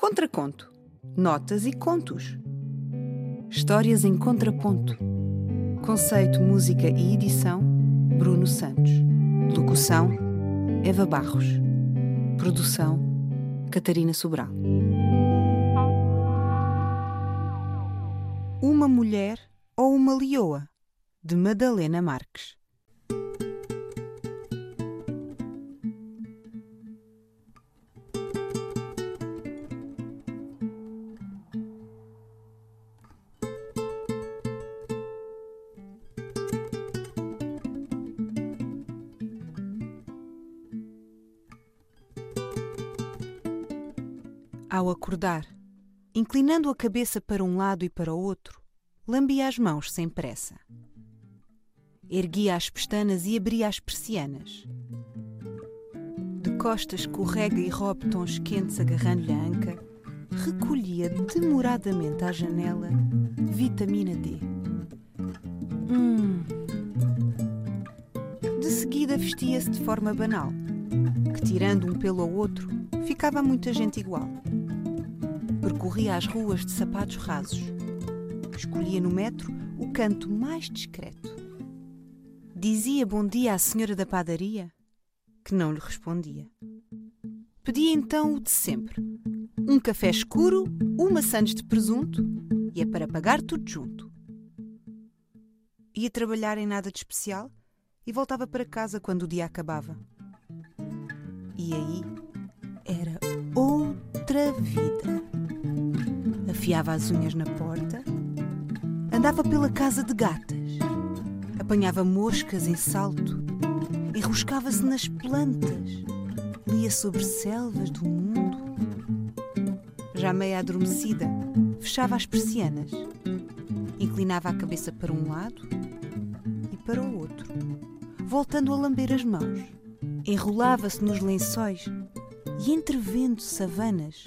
Contraconto. Notas e contos. Histórias em contraponto. Conceito, música e edição: Bruno Santos. Locução: Eva Barros. Produção: Catarina Sobral. Uma mulher ou uma leoa? De Madalena Marques. Ao acordar, inclinando a cabeça para um lado e para o outro, lambia as mãos sem pressa. Erguia as pestanas e abria as persianas. De costas escorrega e robe tons quentes agarrando-lhe a anca, recolhia demoradamente à janela vitamina D. Hum. De seguida vestia-se de forma banal, que tirando um pelo ao outro, ficava muita gente igual. Percorria as ruas de sapatos rasos. Escolhia no metro o canto mais discreto. Dizia bom dia à senhora da padaria, que não lhe respondia. Pedia então o de sempre: um café escuro, uma sandes de presunto e é para pagar tudo junto. Ia trabalhar em nada de especial e voltava para casa quando o dia acabava. E aí era outra vida. Afiava as unhas na porta, andava pela casa de gatas, apanhava moscas em salto, enroscava-se nas plantas, lia sobre selvas do mundo. Já meia adormecida, fechava as persianas, inclinava a cabeça para um lado e para o outro, voltando a lamber as mãos. Enrolava-se nos lençóis e, entrevendo savanas,